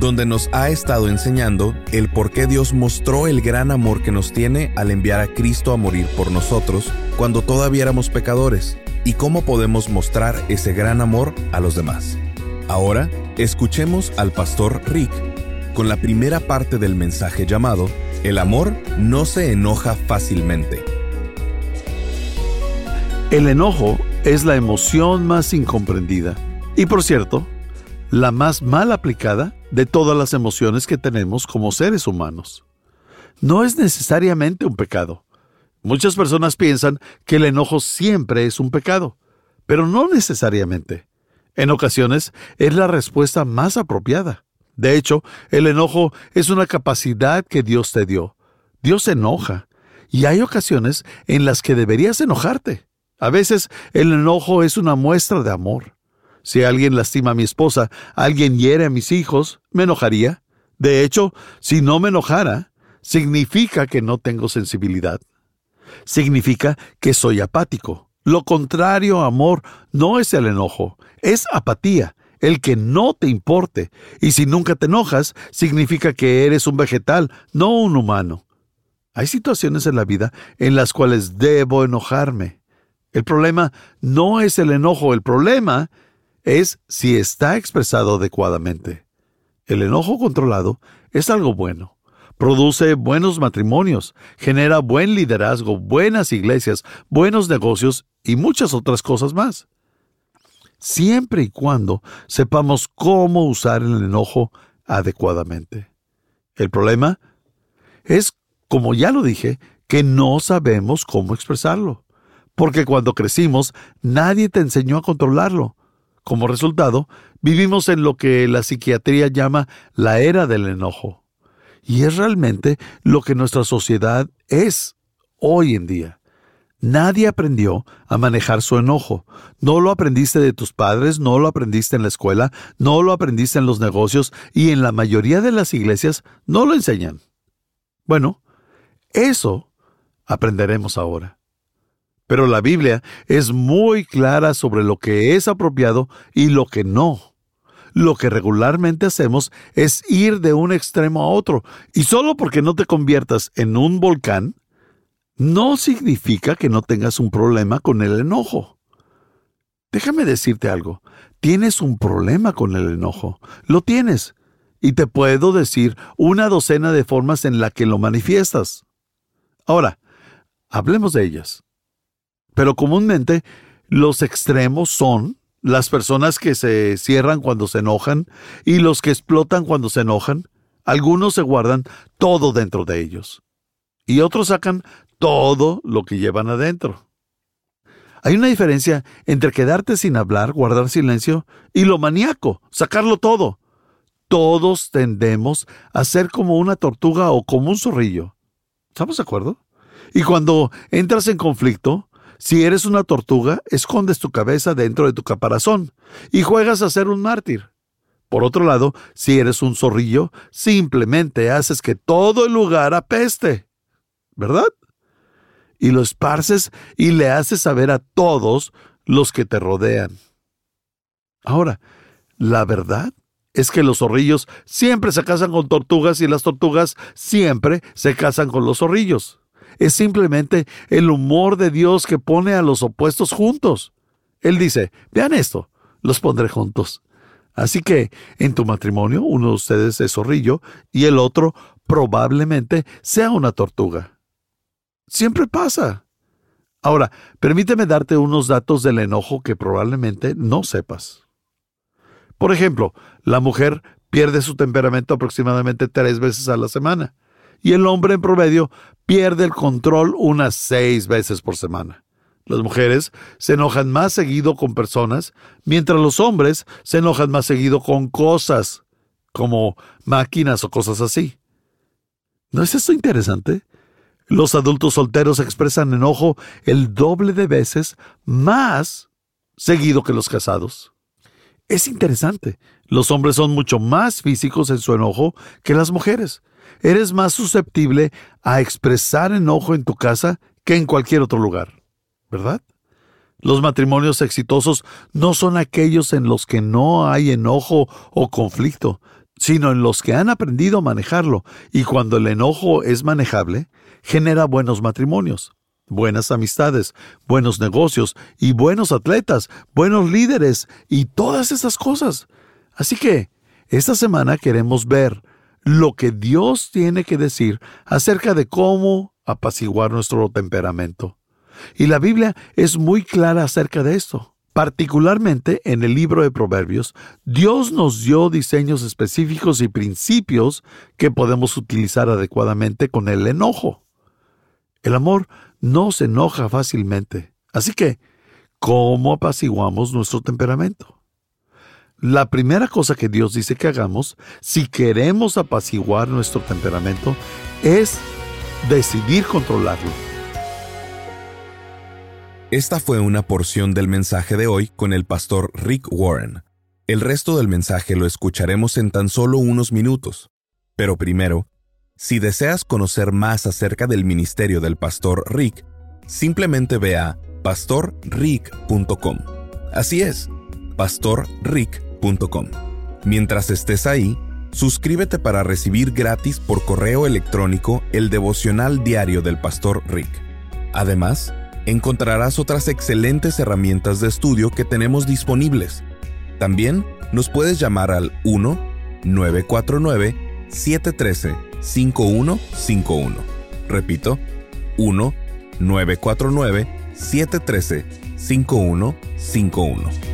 donde nos ha estado enseñando el por qué Dios mostró el gran amor que nos tiene al enviar a Cristo a morir por nosotros cuando todavía éramos pecadores y cómo podemos mostrar ese gran amor a los demás. Ahora, escuchemos al pastor Rick con la primera parte del mensaje llamado El amor no se enoja fácilmente. El enojo es la emoción más incomprendida y por cierto, la más mal aplicada de todas las emociones que tenemos como seres humanos. No es necesariamente un pecado. Muchas personas piensan que el enojo siempre es un pecado, pero no necesariamente. En ocasiones es la respuesta más apropiada. De hecho, el enojo es una capacidad que Dios te dio. Dios se enoja, y hay ocasiones en las que deberías enojarte. A veces el enojo es una muestra de amor. Si alguien lastima a mi esposa, alguien hiere a mis hijos, me enojaría. De hecho, si no me enojara, significa que no tengo sensibilidad. Significa que soy apático. Lo contrario, amor, no es el enojo, es apatía, el que no te importe. Y si nunca te enojas, significa que eres un vegetal, no un humano. Hay situaciones en la vida en las cuales debo enojarme. El problema no es el enojo, el problema es si está expresado adecuadamente. El enojo controlado es algo bueno. Produce buenos matrimonios, genera buen liderazgo, buenas iglesias, buenos negocios y muchas otras cosas más. Siempre y cuando sepamos cómo usar el enojo adecuadamente. El problema es, como ya lo dije, que no sabemos cómo expresarlo. Porque cuando crecimos, nadie te enseñó a controlarlo. Como resultado, vivimos en lo que la psiquiatría llama la era del enojo. Y es realmente lo que nuestra sociedad es hoy en día. Nadie aprendió a manejar su enojo. No lo aprendiste de tus padres, no lo aprendiste en la escuela, no lo aprendiste en los negocios y en la mayoría de las iglesias no lo enseñan. Bueno, eso aprenderemos ahora. Pero la Biblia es muy clara sobre lo que es apropiado y lo que no. Lo que regularmente hacemos es ir de un extremo a otro, y solo porque no te conviertas en un volcán, no significa que no tengas un problema con el enojo. Déjame decirte algo, tienes un problema con el enojo, lo tienes, y te puedo decir una docena de formas en la que lo manifiestas. Ahora, hablemos de ellas. Pero comúnmente los extremos son las personas que se cierran cuando se enojan y los que explotan cuando se enojan. Algunos se guardan todo dentro de ellos y otros sacan todo lo que llevan adentro. Hay una diferencia entre quedarte sin hablar, guardar silencio, y lo maníaco, sacarlo todo. Todos tendemos a ser como una tortuga o como un zorrillo. ¿Estamos de acuerdo? Y cuando entras en conflicto, si eres una tortuga, escondes tu cabeza dentro de tu caparazón y juegas a ser un mártir. Por otro lado, si eres un zorrillo, simplemente haces que todo el lugar apeste. ¿Verdad? Y lo esparces y le haces saber a todos los que te rodean. Ahora, la verdad es que los zorrillos siempre se casan con tortugas y las tortugas siempre se casan con los zorrillos es simplemente el humor de Dios que pone a los opuestos juntos. Él dice, vean esto, los pondré juntos. Así que en tu matrimonio uno de ustedes es zorrillo y el otro probablemente sea una tortuga. Siempre pasa. Ahora, permíteme darte unos datos del enojo que probablemente no sepas. Por ejemplo, la mujer pierde su temperamento aproximadamente tres veces a la semana y el hombre en promedio pierde el control unas seis veces por semana. Las mujeres se enojan más seguido con personas, mientras los hombres se enojan más seguido con cosas, como máquinas o cosas así. ¿No es esto interesante? Los adultos solteros expresan enojo el doble de veces más seguido que los casados. Es interesante, los hombres son mucho más físicos en su enojo que las mujeres. Eres más susceptible a expresar enojo en tu casa que en cualquier otro lugar, ¿verdad? Los matrimonios exitosos no son aquellos en los que no hay enojo o conflicto, sino en los que han aprendido a manejarlo, y cuando el enojo es manejable, genera buenos matrimonios, buenas amistades, buenos negocios y buenos atletas, buenos líderes y todas esas cosas. Así que, esta semana queremos ver lo que Dios tiene que decir acerca de cómo apaciguar nuestro temperamento. Y la Biblia es muy clara acerca de esto. Particularmente en el libro de Proverbios, Dios nos dio diseños específicos y principios que podemos utilizar adecuadamente con el enojo. El amor no se enoja fácilmente. Así que, ¿cómo apaciguamos nuestro temperamento? La primera cosa que Dios dice que hagamos, si queremos apaciguar nuestro temperamento, es decidir controlarlo. Esta fue una porción del mensaje de hoy con el pastor Rick Warren. El resto del mensaje lo escucharemos en tan solo unos minutos. Pero primero, si deseas conocer más acerca del ministerio del pastor Rick, simplemente ve a pastorrick.com. Así es, pastorrick.com. Mientras estés ahí, suscríbete para recibir gratis por correo electrónico el devocional diario del pastor Rick. Además, encontrarás otras excelentes herramientas de estudio que tenemos disponibles. También nos puedes llamar al 1-949-713-5151. Repito, 1-949-713-5151.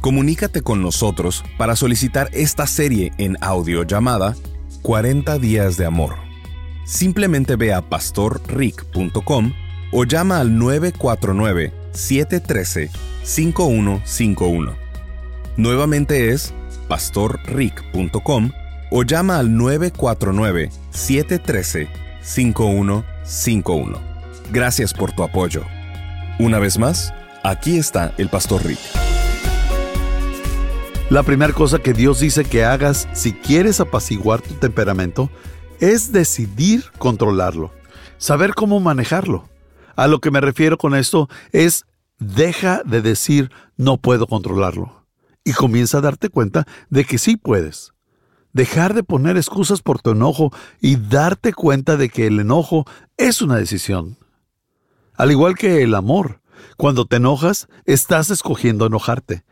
Comunícate con nosotros para solicitar esta serie en audio llamada 40 días de amor. Simplemente ve a pastorrick.com o llama al 949 713 5151. Nuevamente es pastorrick.com o llama al 949-713-5151. Gracias por tu apoyo. Una vez más, aquí está el Pastor Rick. La primera cosa que Dios dice que hagas si quieres apaciguar tu temperamento es decidir controlarlo, saber cómo manejarlo. A lo que me refiero con esto es deja de decir no puedo controlarlo y comienza a darte cuenta de que sí puedes. Dejar de poner excusas por tu enojo y darte cuenta de que el enojo es una decisión. Al igual que el amor, cuando te enojas, estás escogiendo enojarte.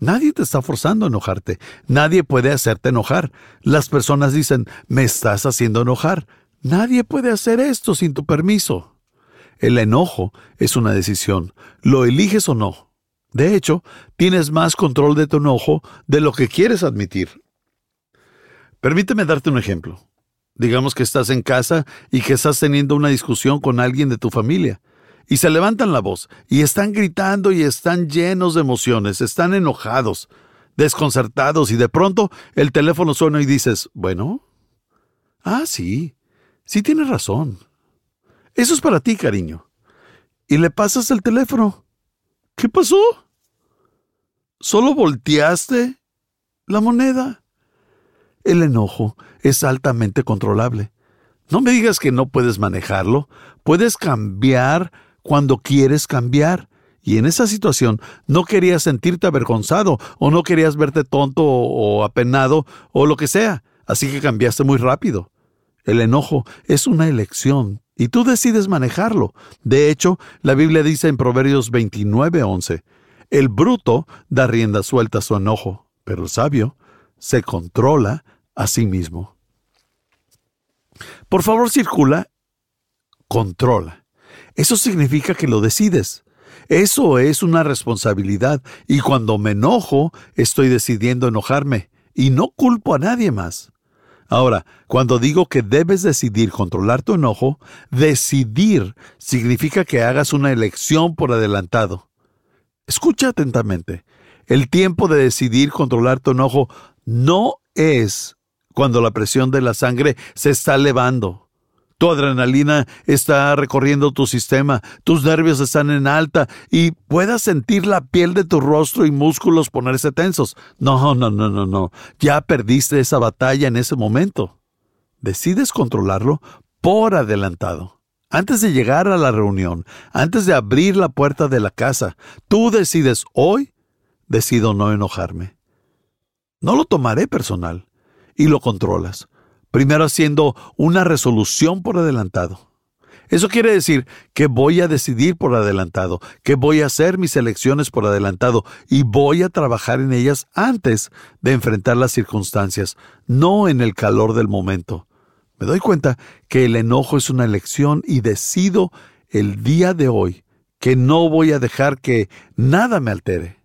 Nadie te está forzando a enojarte. Nadie puede hacerte enojar. Las personas dicen, me estás haciendo enojar. Nadie puede hacer esto sin tu permiso. El enojo es una decisión, lo eliges o no. De hecho, tienes más control de tu enojo de lo que quieres admitir. Permíteme darte un ejemplo. Digamos que estás en casa y que estás teniendo una discusión con alguien de tu familia. Y se levantan la voz y están gritando y están llenos de emociones, están enojados, desconcertados y de pronto el teléfono suena y dices, bueno, ah, sí, sí tienes razón. Eso es para ti, cariño. Y le pasas el teléfono. ¿Qué pasó? Solo volteaste la moneda. El enojo es altamente controlable. No me digas que no puedes manejarlo. Puedes cambiar cuando quieres cambiar. Y en esa situación no querías sentirte avergonzado o no querías verte tonto o, apenado o lo que sea. Así que cambiaste muy rápido. El enojo es una elección y tú decides manejarlo. De hecho, la Biblia dice en Proverbios 29:11, el bruto da rienda suelta a su enojo, pero el sabio se controla a sí mismo. Por favor, circula, controla. Eso significa que lo decides. Eso es una responsabilidad y cuando me enojo estoy decidiendo enojarme y no culpo a nadie más. Ahora, cuando digo que debes decidir controlar tu enojo, decidir significa que hagas una elección por adelantado. Escucha atentamente. El tiempo de decidir controlar tu enojo no es cuando la presión de la sangre se está elevando tu adrenalina está recorriendo tu sistema, tus nervios están en alta y puedas sentir la piel de tu rostro y músculos ponerse tensos. No, no, no, no, no. Ya perdiste esa batalla en ese momento. Decides controlarlo por adelantado. Antes de llegar a la reunión, antes de abrir la puerta de la casa, tú decides hoy, decido no enojarme. No lo tomaré personal y lo controlas primero haciendo una resolución por adelantado. Eso quiere decir que voy a decidir por adelantado, que voy a hacer mis elecciones por adelantado y voy a trabajar en ellas antes de enfrentar las circunstancias, no en el calor del momento. Me doy cuenta que el enojo es una elección y decido el día de hoy que no voy a dejar que nada me altere.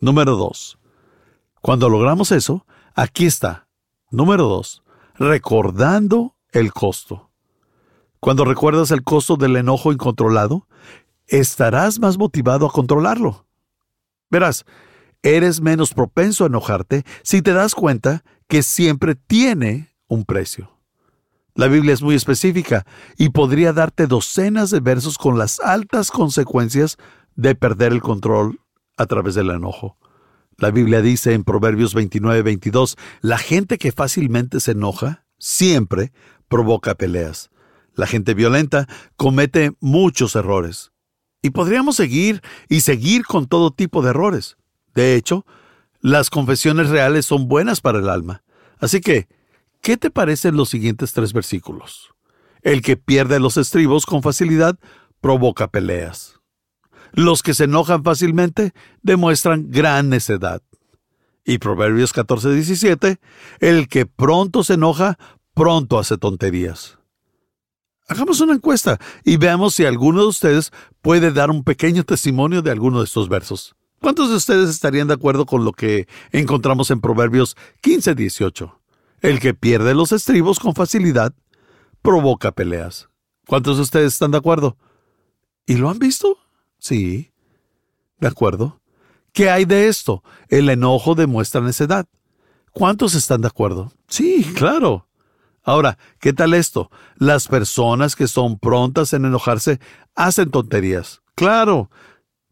Número 2. Cuando logramos eso, aquí está Número 2. Recordando el costo. Cuando recuerdas el costo del enojo incontrolado, estarás más motivado a controlarlo. Verás, eres menos propenso a enojarte si te das cuenta que siempre tiene un precio. La Biblia es muy específica y podría darte docenas de versos con las altas consecuencias de perder el control a través del enojo. La Biblia dice en Proverbios 29, 22, la gente que fácilmente se enoja siempre provoca peleas. La gente violenta comete muchos errores. Y podríamos seguir y seguir con todo tipo de errores. De hecho, las confesiones reales son buenas para el alma. Así que, ¿qué te parecen los siguientes tres versículos? El que pierde los estribos con facilidad provoca peleas. Los que se enojan fácilmente demuestran gran necedad. Y Proverbios 14, 17, el que pronto se enoja, pronto hace tonterías. Hagamos una encuesta y veamos si alguno de ustedes puede dar un pequeño testimonio de alguno de estos versos. ¿Cuántos de ustedes estarían de acuerdo con lo que encontramos en Proverbios 15, 18? El que pierde los estribos con facilidad provoca peleas. ¿Cuántos de ustedes están de acuerdo? ¿Y lo han visto? Sí. ¿De acuerdo? ¿Qué hay de esto? El enojo demuestra necedad. ¿Cuántos están de acuerdo? Sí, claro. Ahora, ¿qué tal esto? Las personas que son prontas en enojarse hacen tonterías. Claro.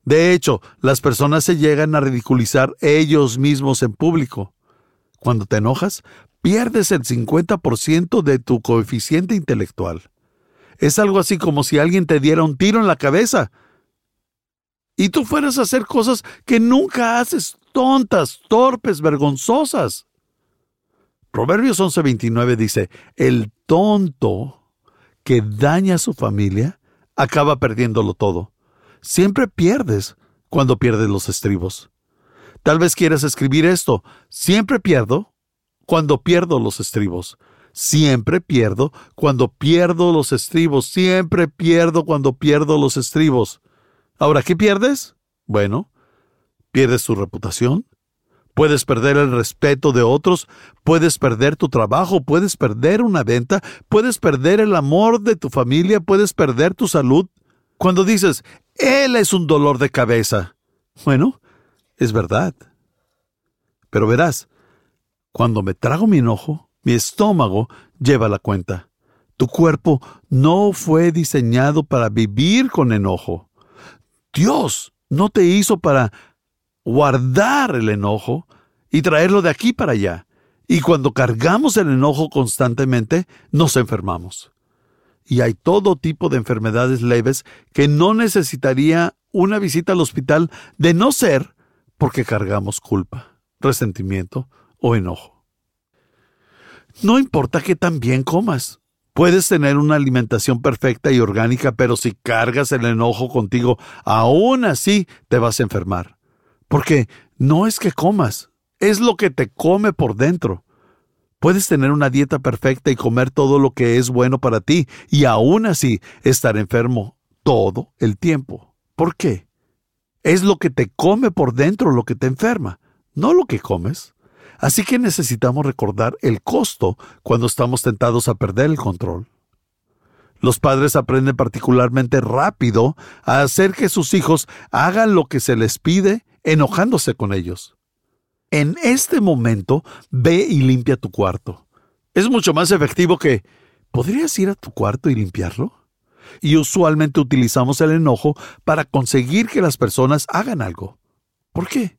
De hecho, las personas se llegan a ridiculizar ellos mismos en público. Cuando te enojas, pierdes el 50% de tu coeficiente intelectual. Es algo así como si alguien te diera un tiro en la cabeza y tú fueras a hacer cosas que nunca haces, tontas, torpes, vergonzosas. Proverbios 11:29 dice, el tonto que daña a su familia acaba perdiéndolo todo. Siempre pierdes cuando pierdes los estribos. Tal vez quieras escribir esto, siempre pierdo cuando pierdo los estribos. Siempre pierdo cuando pierdo los estribos. Siempre pierdo cuando pierdo los estribos. Ahora, ¿qué pierdes? Bueno, pierdes tu reputación, puedes perder el respeto de otros, puedes perder tu trabajo, puedes perder una venta, puedes perder el amor de tu familia, puedes perder tu salud. Cuando dices, Él es un dolor de cabeza. Bueno, es verdad. Pero verás, cuando me trago mi enojo, mi estómago lleva la cuenta. Tu cuerpo no fue diseñado para vivir con enojo. Dios no te hizo para guardar el enojo y traerlo de aquí para allá. Y cuando cargamos el enojo constantemente, nos enfermamos. Y hay todo tipo de enfermedades leves que no necesitaría una visita al hospital de no ser porque cargamos culpa, resentimiento o enojo. No importa que tan bien comas, Puedes tener una alimentación perfecta y orgánica, pero si cargas el enojo contigo, aún así te vas a enfermar. Porque no es que comas, es lo que te come por dentro. Puedes tener una dieta perfecta y comer todo lo que es bueno para ti y aún así estar enfermo todo el tiempo. ¿Por qué? Es lo que te come por dentro lo que te enferma, no lo que comes. Así que necesitamos recordar el costo cuando estamos tentados a perder el control. Los padres aprenden particularmente rápido a hacer que sus hijos hagan lo que se les pide, enojándose con ellos. En este momento, ve y limpia tu cuarto. Es mucho más efectivo que ¿podrías ir a tu cuarto y limpiarlo? Y usualmente utilizamos el enojo para conseguir que las personas hagan algo. ¿Por qué?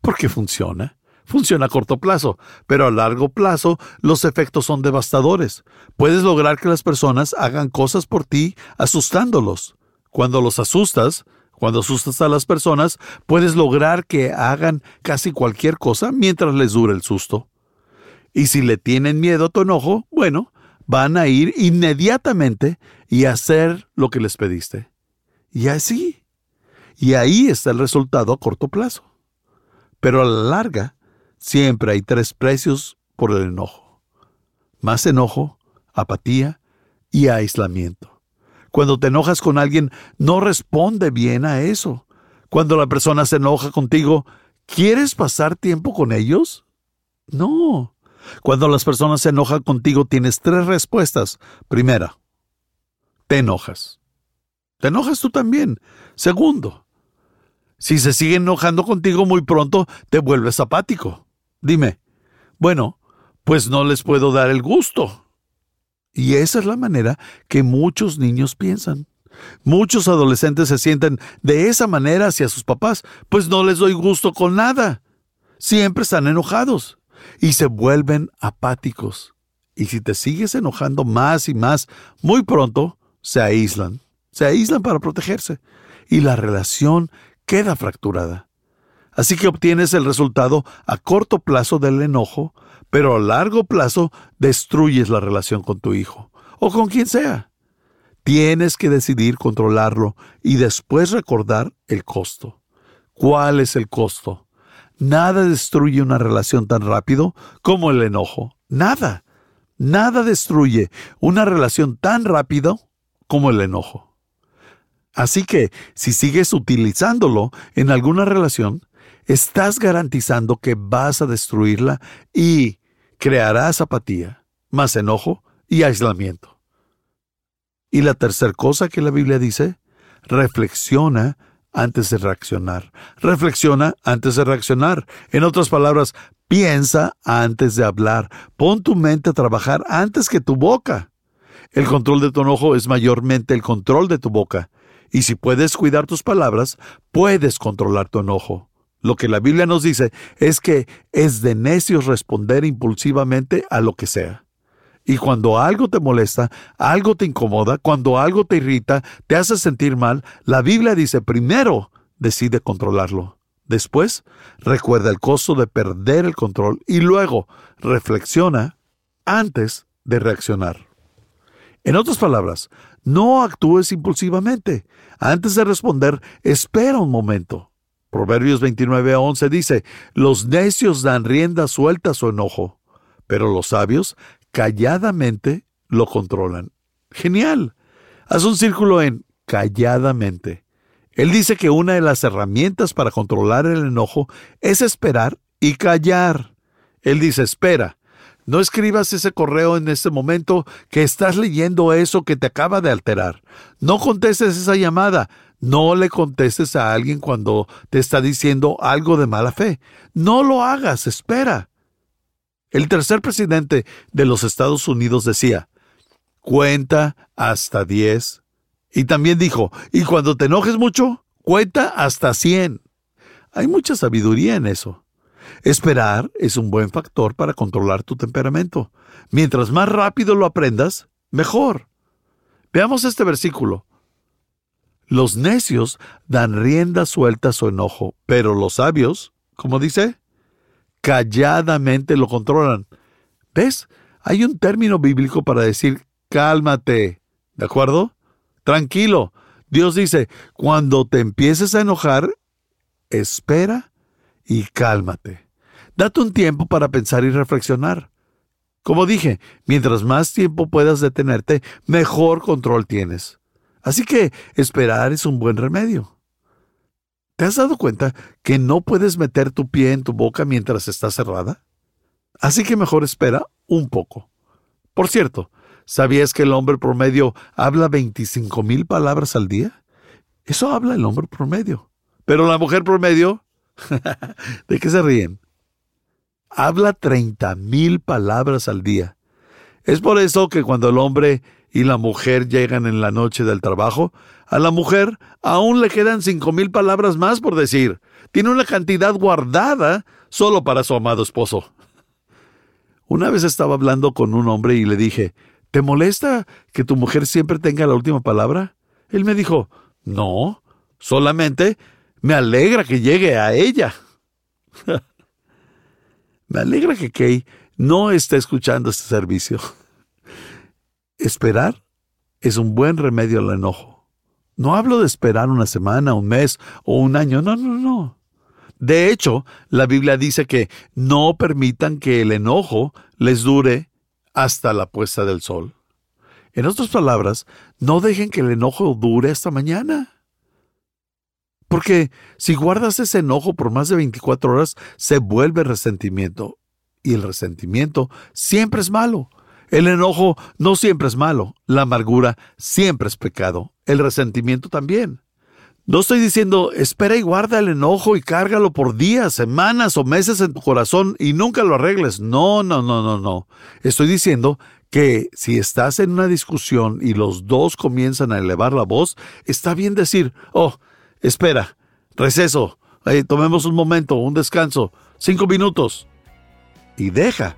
Porque funciona. Funciona a corto plazo, pero a largo plazo los efectos son devastadores. Puedes lograr que las personas hagan cosas por ti asustándolos. Cuando los asustas, cuando asustas a las personas, puedes lograr que hagan casi cualquier cosa mientras les dure el susto. Y si le tienen miedo a tu enojo, bueno, van a ir inmediatamente y hacer lo que les pediste. Y así. Y ahí está el resultado a corto plazo. Pero a la larga, siempre hay tres precios por el enojo. Más enojo, apatía y aislamiento. Cuando te enojas con alguien, no responde bien a eso. Cuando la persona se enoja contigo, ¿quieres pasar tiempo con ellos? No. Cuando las personas se enojan contigo, tienes tres respuestas. Primera, te enojas. Te enojas tú también. Segundo, si se siguen enojando contigo muy pronto, te vuelves apático. Dime, bueno, pues no les puedo dar el gusto. Y esa es la manera que muchos niños piensan. Muchos adolescentes se sienten de esa manera hacia sus papás, pues no les doy gusto con nada. Siempre están enojados y se vuelven apáticos. Y si te sigues enojando más y más, muy pronto se aíslan, se aíslan para protegerse y la relación queda fracturada. Así que obtienes el resultado a corto plazo del enojo, pero a largo plazo destruyes la relación con tu hijo o con quien sea. Tienes que decidir controlarlo y después recordar el costo. ¿Cuál es el costo? Nada destruye una relación tan rápido como el enojo. Nada. Nada destruye una relación tan rápido como el enojo. Así que, si sigues utilizándolo en alguna relación, estás garantizando que vas a destruirla y crearás apatía, más enojo y aislamiento. Y la tercera cosa que la Biblia dice, reflexiona antes de reaccionar. Reflexiona antes de reaccionar. En otras palabras, piensa antes de hablar. Pon tu mente a trabajar antes que tu boca. El control de tu enojo es mayormente el control de tu boca. Y si puedes cuidar tus palabras, puedes controlar tu enojo. Lo que la Biblia nos dice es que es de necios responder impulsivamente a lo que sea. Y cuando algo te molesta, algo te incomoda, cuando algo te irrita, te hace sentir mal, la Biblia dice primero decide controlarlo. Después, recuerda el costo de perder el control y luego reflexiona antes de reaccionar. En otras palabras, no actúes impulsivamente. Antes de responder, espera un momento. Proverbios 29 a 11 dice, Los necios dan rienda suelta a su enojo, pero los sabios calladamente lo controlan. Genial. Haz un círculo en calladamente. Él dice que una de las herramientas para controlar el enojo es esperar y callar. Él dice, espera, no escribas ese correo en este momento que estás leyendo eso que te acaba de alterar. No contestes esa llamada. No le contestes a alguien cuando te está diciendo algo de mala fe. No lo hagas, espera. El tercer presidente de los Estados Unidos decía, cuenta hasta diez. Y también dijo, y cuando te enojes mucho, cuenta hasta cien. Hay mucha sabiduría en eso. Esperar es un buen factor para controlar tu temperamento. Mientras más rápido lo aprendas, mejor. Veamos este versículo. Los necios dan rienda suelta a su enojo, pero los sabios, como dice, calladamente lo controlan. ¿Ves? Hay un término bíblico para decir cálmate. ¿De acuerdo? Tranquilo. Dios dice, cuando te empieces a enojar, espera y cálmate. Date un tiempo para pensar y reflexionar. Como dije, mientras más tiempo puedas detenerte, mejor control tienes. Así que esperar es un buen remedio. ¿Te has dado cuenta que no puedes meter tu pie en tu boca mientras está cerrada? Así que mejor espera un poco. Por cierto, ¿sabías que el hombre promedio habla 25 mil palabras al día? Eso habla el hombre promedio. Pero la mujer promedio, ¿de qué se ríen? Habla 30 mil palabras al día. Es por eso que cuando el hombre y la mujer llegan en la noche del trabajo, a la mujer aún le quedan cinco mil palabras más por decir. Tiene una cantidad guardada solo para su amado esposo. Una vez estaba hablando con un hombre y le dije, ¿te molesta que tu mujer siempre tenga la última palabra? Él me dijo, no, solamente me alegra que llegue a ella. me alegra que Kay no esté escuchando este servicio. Esperar es un buen remedio al enojo. No hablo de esperar una semana, un mes o un año, no, no, no. De hecho, la Biblia dice que no permitan que el enojo les dure hasta la puesta del sol. En otras palabras, no dejen que el enojo dure hasta mañana. Porque si guardas ese enojo por más de 24 horas, se vuelve resentimiento. Y el resentimiento siempre es malo. El enojo no siempre es malo, la amargura siempre es pecado, el resentimiento también. No estoy diciendo espera y guarda el enojo y cárgalo por días, semanas o meses en tu corazón y nunca lo arregles. No, no, no, no, no. Estoy diciendo que si estás en una discusión y los dos comienzan a elevar la voz, está bien decir, oh, espera, receso, tomemos un momento, un descanso, cinco minutos. Y deja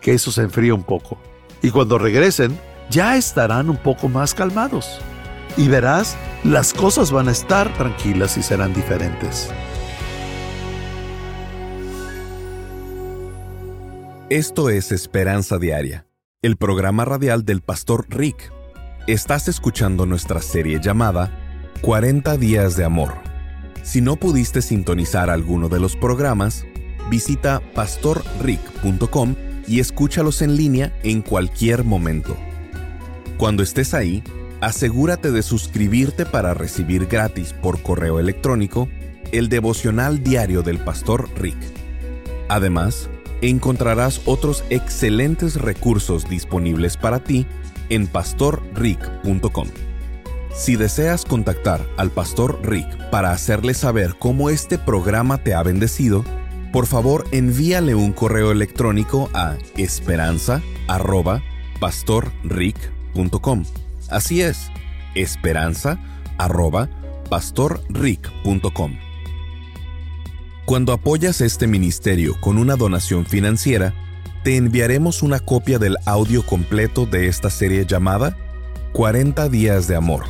que eso se enfríe un poco y cuando regresen ya estarán un poco más calmados. Y verás, las cosas van a estar tranquilas y serán diferentes. Esto es Esperanza Diaria, el programa radial del pastor Rick. Estás escuchando nuestra serie llamada 40 días de amor. Si no pudiste sintonizar alguno de los programas, visita pastorrick.com y escúchalos en línea en cualquier momento. Cuando estés ahí, asegúrate de suscribirte para recibir gratis por correo electrónico el devocional diario del pastor Rick. Además, encontrarás otros excelentes recursos disponibles para ti en pastorrick.com. Si deseas contactar al pastor Rick para hacerle saber cómo este programa te ha bendecido, por favor envíale un correo electrónico a esperanza.pastorrick.com. Así es, esperanza.pastorrick.com. Cuando apoyas este ministerio con una donación financiera, te enviaremos una copia del audio completo de esta serie llamada 40 días de amor.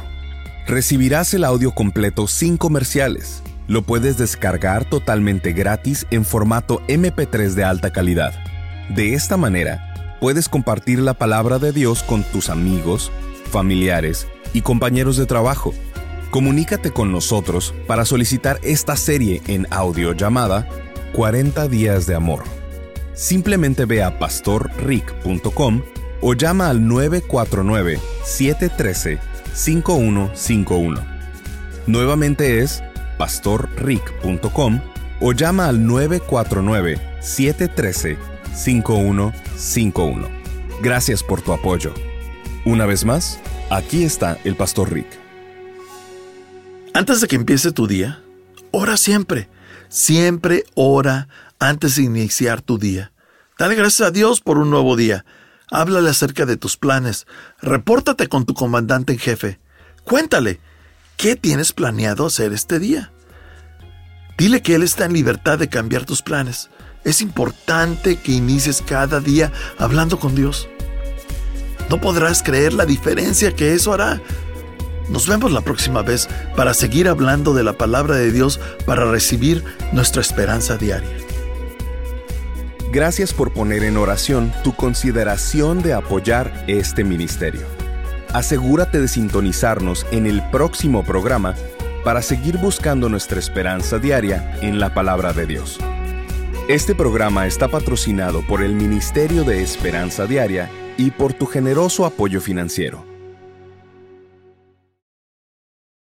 Recibirás el audio completo sin comerciales lo puedes descargar totalmente gratis en formato MP3 de alta calidad. De esta manera, puedes compartir la palabra de Dios con tus amigos, familiares y compañeros de trabajo. Comunícate con nosotros para solicitar esta serie en audio llamada 40 días de amor. Simplemente ve a pastorrick.com o llama al 949-713-5151. Nuevamente es pastorrick.com o llama al 949-713-5151. Gracias por tu apoyo. Una vez más, aquí está el Pastor Rick. Antes de que empiece tu día, ora siempre. Siempre ora antes de iniciar tu día. Dale gracias a Dios por un nuevo día. Háblale acerca de tus planes. Repórtate con tu comandante en jefe. Cuéntale ¿Qué tienes planeado hacer este día? Dile que Él está en libertad de cambiar tus planes. Es importante que inicies cada día hablando con Dios. No podrás creer la diferencia que eso hará. Nos vemos la próxima vez para seguir hablando de la palabra de Dios para recibir nuestra esperanza diaria. Gracias por poner en oración tu consideración de apoyar este ministerio asegúrate de sintonizarnos en el próximo programa para seguir buscando nuestra esperanza diaria en la palabra de Dios. Este programa está patrocinado por el Ministerio de Esperanza Diaria y por tu generoso apoyo financiero.